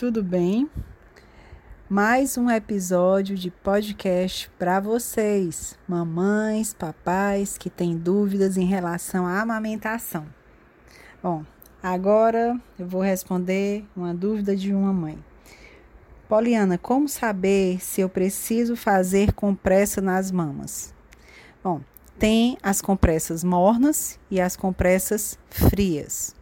Tudo bem? Mais um episódio de podcast para vocês, mamães, papais que têm dúvidas em relação à amamentação. Bom, agora eu vou responder uma dúvida de uma mãe. Poliana, como saber se eu preciso fazer compressa nas mamas? Bom, tem as compressas mornas e as compressas frias.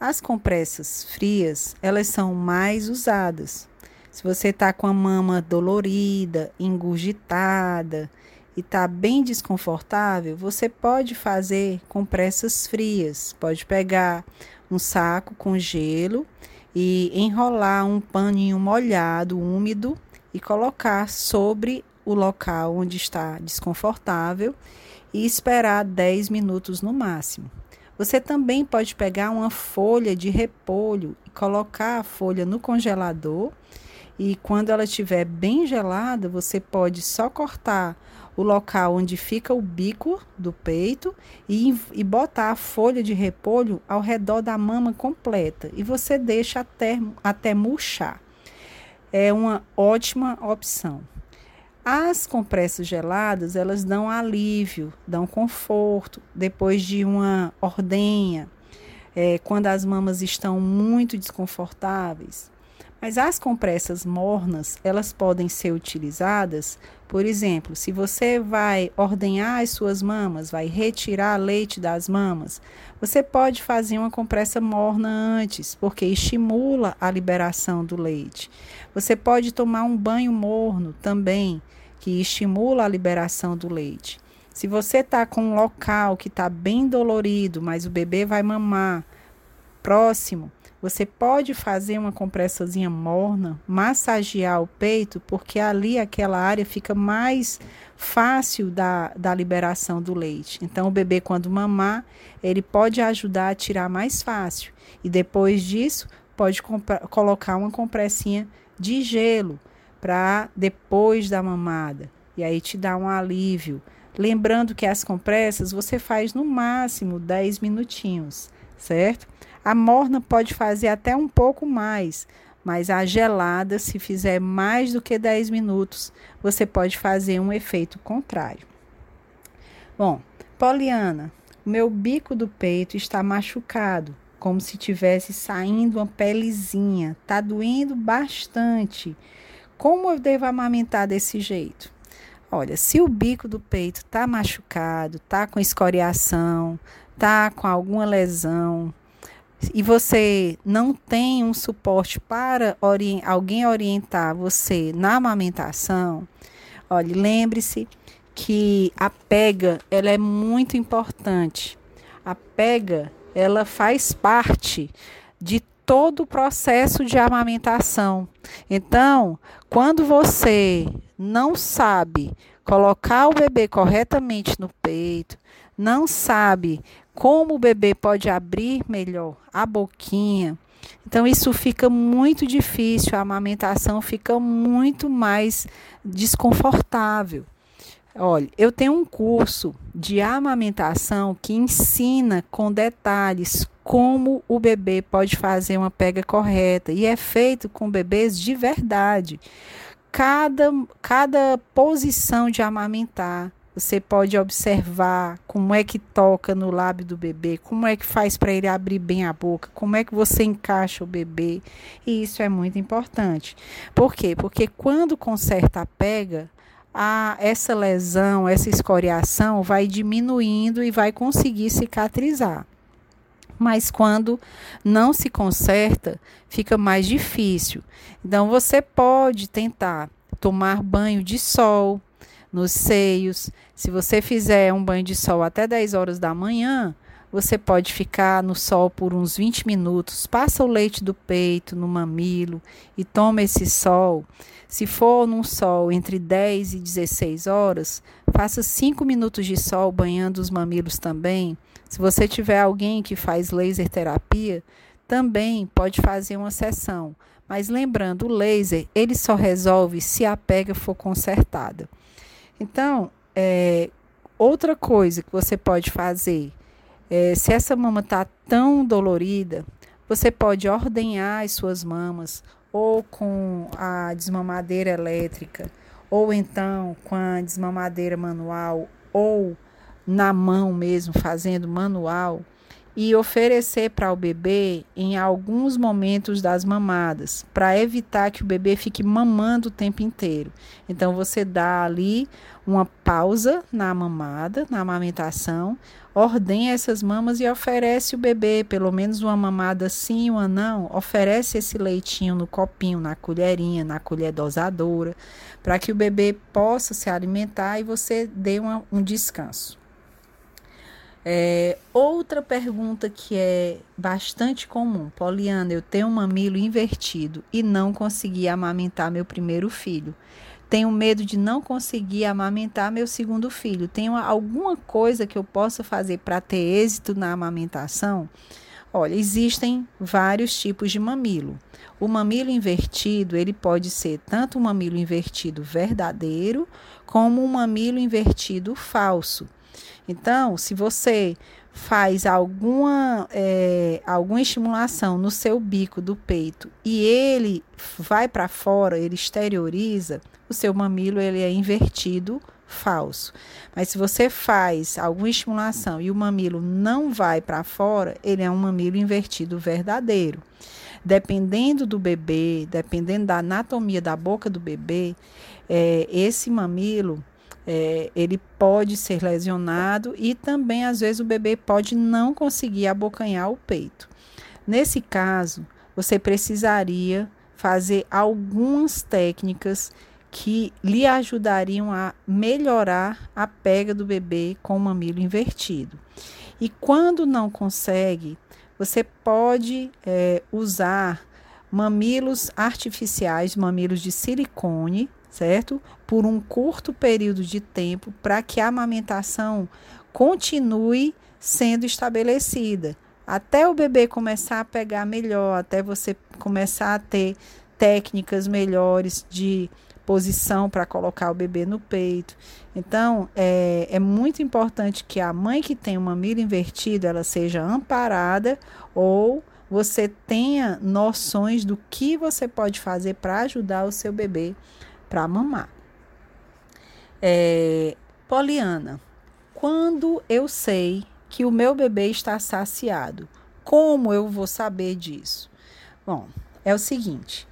As compressas frias, elas são mais usadas. Se você está com a mama dolorida, engurgitada e está bem desconfortável, você pode fazer compressas frias. Pode pegar um saco com gelo e enrolar um paninho molhado, úmido e colocar sobre o local onde está desconfortável e esperar 10 minutos no máximo. Você também pode pegar uma folha de repolho e colocar a folha no congelador. E quando ela estiver bem gelada, você pode só cortar o local onde fica o bico do peito e, e botar a folha de repolho ao redor da mama completa. E você deixa até, até murchar. É uma ótima opção. As compressas geladas, elas dão alívio, dão conforto depois de uma ordenha, é, quando as mamas estão muito desconfortáveis. Mas as compressas mornas, elas podem ser utilizadas, por exemplo, se você vai ordenhar as suas mamas, vai retirar leite das mamas, você pode fazer uma compressa morna antes, porque estimula a liberação do leite. Você pode tomar um banho morno também, que estimula a liberação do leite. Se você está com um local que está bem dolorido, mas o bebê vai mamar próximo, você pode fazer uma compressazinha morna, massagear o peito, porque ali aquela área fica mais fácil da, da liberação do leite. Então, o bebê, quando mamar, ele pode ajudar a tirar mais fácil. E depois disso, pode colocar uma compressinha de gelo para depois da mamada. E aí te dá um alívio. Lembrando que as compressas você faz no máximo 10 minutinhos, certo? A morna pode fazer até um pouco mais, mas a gelada, se fizer mais do que 10 minutos, você pode fazer um efeito contrário. Bom, Poliana, meu bico do peito está machucado, como se tivesse saindo uma pelezinha, tá doendo bastante. Como eu devo amamentar desse jeito? Olha, se o bico do peito tá machucado, tá com escoriação, tá com alguma lesão, e você não tem um suporte para alguém orientar você na amamentação, olha, lembre-se que a pega ela é muito importante. A pega ela faz parte de todo o processo de amamentação. Então, quando você não sabe colocar o bebê corretamente no peito, não sabe como o bebê pode abrir melhor a boquinha, então isso fica muito difícil, a amamentação fica muito mais desconfortável. Olha, eu tenho um curso de amamentação que ensina com detalhes como o bebê pode fazer uma pega correta e é feito com bebês de verdade. Cada, cada posição de amamentar, você pode observar como é que toca no lábio do bebê, como é que faz para ele abrir bem a boca, como é que você encaixa o bebê. E isso é muito importante. Por quê? Porque quando conserta a pega, a, essa lesão, essa escoriação vai diminuindo e vai conseguir cicatrizar. Mas quando não se conserta, fica mais difícil. Então você pode tentar tomar banho de sol nos seios. Se você fizer um banho de sol até 10 horas da manhã, você pode ficar no sol por uns 20 minutos, passa o leite do peito no mamilo e toma esse sol. Se for num sol entre 10 e 16 horas, faça 5 minutos de sol banhando os mamilos também. Se você tiver alguém que faz laser terapia, também pode fazer uma sessão. Mas lembrando, o laser ele só resolve se a pega for consertada. Então, é, outra coisa que você pode fazer é, se essa mama está tão dolorida, Você pode ordenhar as suas mamas ou com a desmamadeira elétrica, ou então com a desmamadeira manual, ou na mão mesmo, fazendo manual e oferecer para o bebê em alguns momentos das mamadas, para evitar que o bebê fique mamando o tempo inteiro. Então você dá ali uma pausa na mamada, na amamentação, ordenha essas mamas e oferece o bebê pelo menos uma mamada sim, uma não, oferece esse leitinho no copinho, na colherinha, na colher dosadora, para que o bebê possa se alimentar e você dê uma, um descanso. É, outra pergunta que é bastante comum, Poliana, eu tenho um mamilo invertido e não consegui amamentar meu primeiro filho. Tenho medo de não conseguir amamentar meu segundo filho. Tenho alguma coisa que eu possa fazer para ter êxito na amamentação? Olha, existem vários tipos de mamilo. O mamilo invertido, ele pode ser tanto um mamilo invertido verdadeiro, como um mamilo invertido falso. Então, se você faz alguma, é, alguma estimulação no seu bico do peito e ele vai para fora, ele exterioriza, o seu mamilo ele é invertido falso. Mas se você faz alguma estimulação e o mamilo não vai para fora, ele é um mamilo invertido verdadeiro. Dependendo do bebê, dependendo da anatomia da boca do bebê, é, esse mamilo é, ele pode ser lesionado e também, às vezes, o bebê pode não conseguir abocanhar o peito. Nesse caso, você precisaria fazer algumas técnicas que lhe ajudariam a melhorar a pega do bebê com o mamilo invertido. E quando não consegue, você pode é, usar mamilos artificiais, mamilos de silicone, certo? Por um curto período de tempo para que a amamentação continue sendo estabelecida. Até o bebê começar a pegar melhor, até você começar a ter técnicas melhores de posição para colocar o bebê no peito. Então, é, é muito importante que a mãe que tem uma mira invertida, ela seja amparada ou você tenha noções do que você pode fazer para ajudar o seu bebê para mamar. É, Poliana, quando eu sei que o meu bebê está saciado, como eu vou saber disso? Bom, é o seguinte: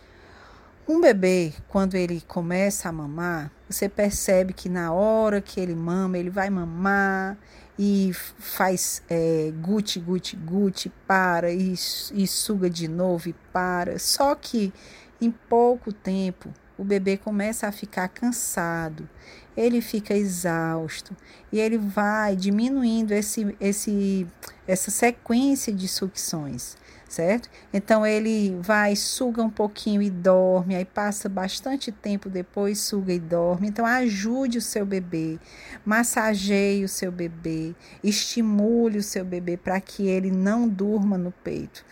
um bebê, quando ele começa a mamar, você percebe que na hora que ele mama, ele vai mamar e faz é, guti, guti, guti, para e, e suga de novo e para. Só que em pouco tempo o bebê começa a ficar cansado, ele fica exausto e ele vai diminuindo esse, esse, essa sequência de sucções, certo? Então ele vai, suga um pouquinho e dorme, aí passa bastante tempo depois, suga e dorme. Então ajude o seu bebê, massageie o seu bebê, estimule o seu bebê para que ele não durma no peito.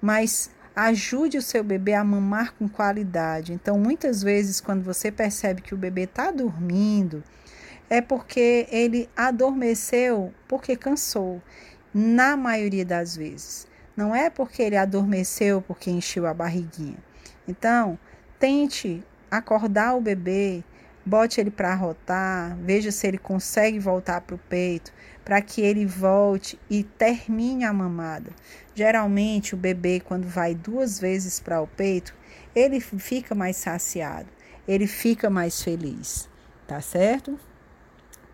Mas Ajude o seu bebê a mamar com qualidade. Então, muitas vezes, quando você percebe que o bebê está dormindo, é porque ele adormeceu porque cansou. Na maioria das vezes. Não é porque ele adormeceu porque encheu a barriguinha. Então, tente acordar o bebê, bote ele para rotar, veja se ele consegue voltar para o peito, para que ele volte e termine a mamada. Geralmente, o bebê, quando vai duas vezes para o peito, ele fica mais saciado, ele fica mais feliz, tá certo?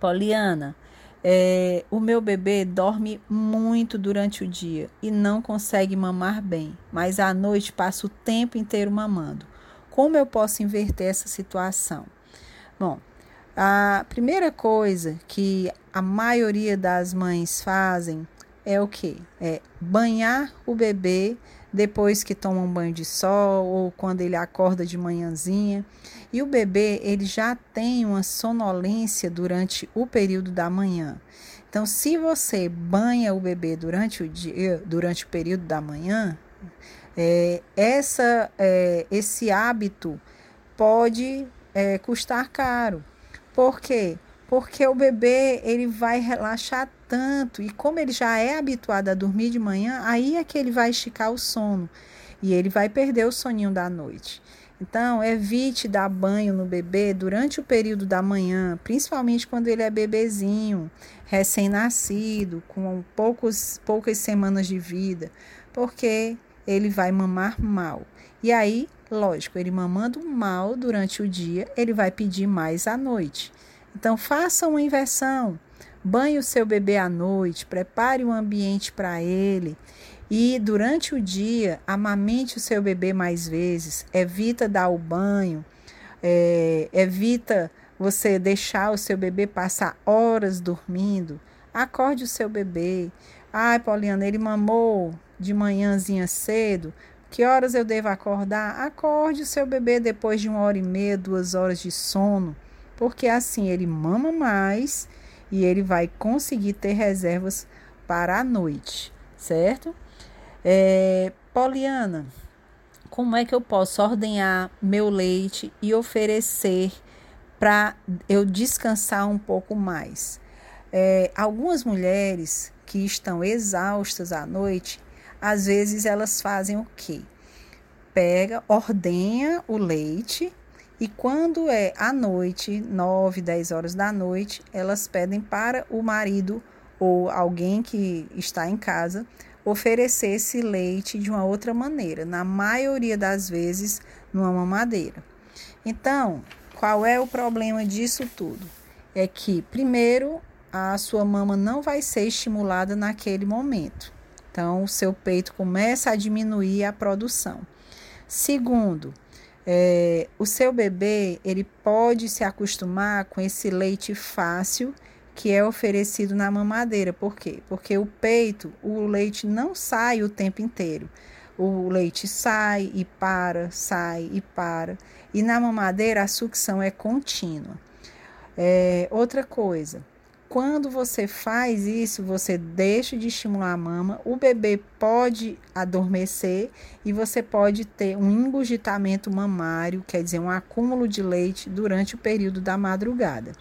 Poliana, é, o meu bebê dorme muito durante o dia e não consegue mamar bem, mas à noite passa o tempo inteiro mamando. Como eu posso inverter essa situação? Bom, a primeira coisa que a maioria das mães fazem é o que? É banhar o bebê depois que toma um banho de sol ou quando ele acorda de manhãzinha. E o bebê ele já tem uma sonolência durante o período da manhã. Então, se você banha o bebê durante o dia, durante o período da manhã, é, essa, é, esse hábito pode é, custar caro. Por quê? porque o bebê ele vai relaxar tanto e como ele já é habituado a dormir de manhã, aí é que ele vai esticar o sono e ele vai perder o soninho da noite. Então, evite dar banho no bebê durante o período da manhã, principalmente quando ele é bebezinho, recém-nascido, com poucos, poucas semanas de vida, porque ele vai mamar mal. E aí, lógico, ele mamando mal durante o dia, ele vai pedir mais à noite. Então, faça uma inversão. Banhe o seu bebê à noite, prepare um ambiente para ele e durante o dia, amamente o seu bebê mais vezes, evita dar o banho, é, evita você deixar o seu bebê passar horas dormindo. Acorde o seu bebê. Ai, Poliana, ele mamou de manhãzinha cedo. Que horas eu devo acordar? Acorde o seu bebê depois de uma hora e meia, duas horas de sono, porque assim ele mama mais e ele vai conseguir ter reservas para a noite, certo? É, Poliana, como é que eu posso ordenhar meu leite e oferecer para eu descansar um pouco mais? É, algumas mulheres que estão exaustas à noite, às vezes elas fazem o quê? Pega, ordenha o leite e quando é à noite, 9, 10 horas da noite, elas pedem para o marido ou alguém que está em casa oferecer esse leite de uma outra maneira, na maioria das vezes numa mamadeira. Então, qual é o problema disso tudo? É que, primeiro, a sua mama não vai ser estimulada naquele momento. Então, o seu peito começa a diminuir a produção. Segundo, é, o seu bebê ele pode se acostumar com esse leite fácil que é oferecido na mamadeira. Por quê? Porque o peito, o leite não sai o tempo inteiro. O leite sai e para, sai e para. E na mamadeira a sucção é contínua. É, outra coisa, quando você faz isso, você deixa de estimular a mama, o bebê pode adormecer e você pode ter um engurgitamento mamário, quer dizer, um acúmulo de leite durante o período da madrugada.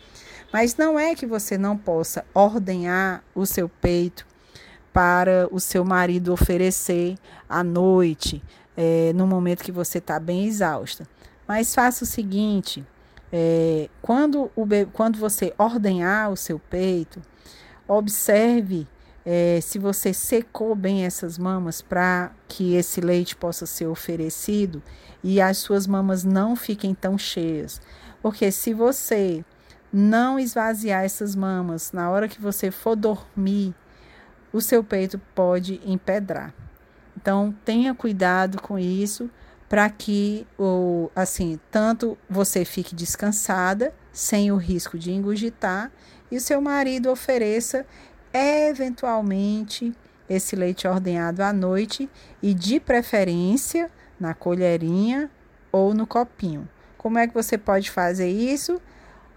Mas não é que você não possa ordenhar o seu peito para o seu marido oferecer à noite, é, no momento que você está bem exausta. Mas faça o seguinte: é, quando, o, quando você ordenhar o seu peito, observe é, se você secou bem essas mamas para que esse leite possa ser oferecido e as suas mamas não fiquem tão cheias. Porque se você não esvaziar essas mamas. Na hora que você for dormir, o seu peito pode empedrar. Então, tenha cuidado com isso para que o assim, tanto você fique descansada, sem o risco de engurgitar, e o seu marido ofereça eventualmente esse leite ordenhado à noite e de preferência na colherinha ou no copinho. Como é que você pode fazer isso?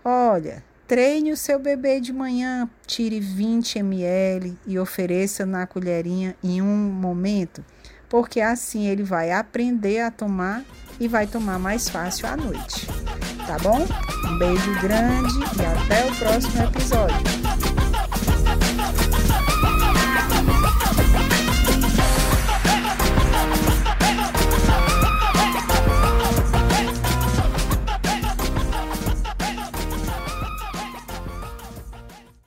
Olha, treine o seu bebê de manhã, tire 20 ml e ofereça na colherinha em um momento, porque assim ele vai aprender a tomar e vai tomar mais fácil à noite. Tá bom? Um beijo grande e até o próximo episódio.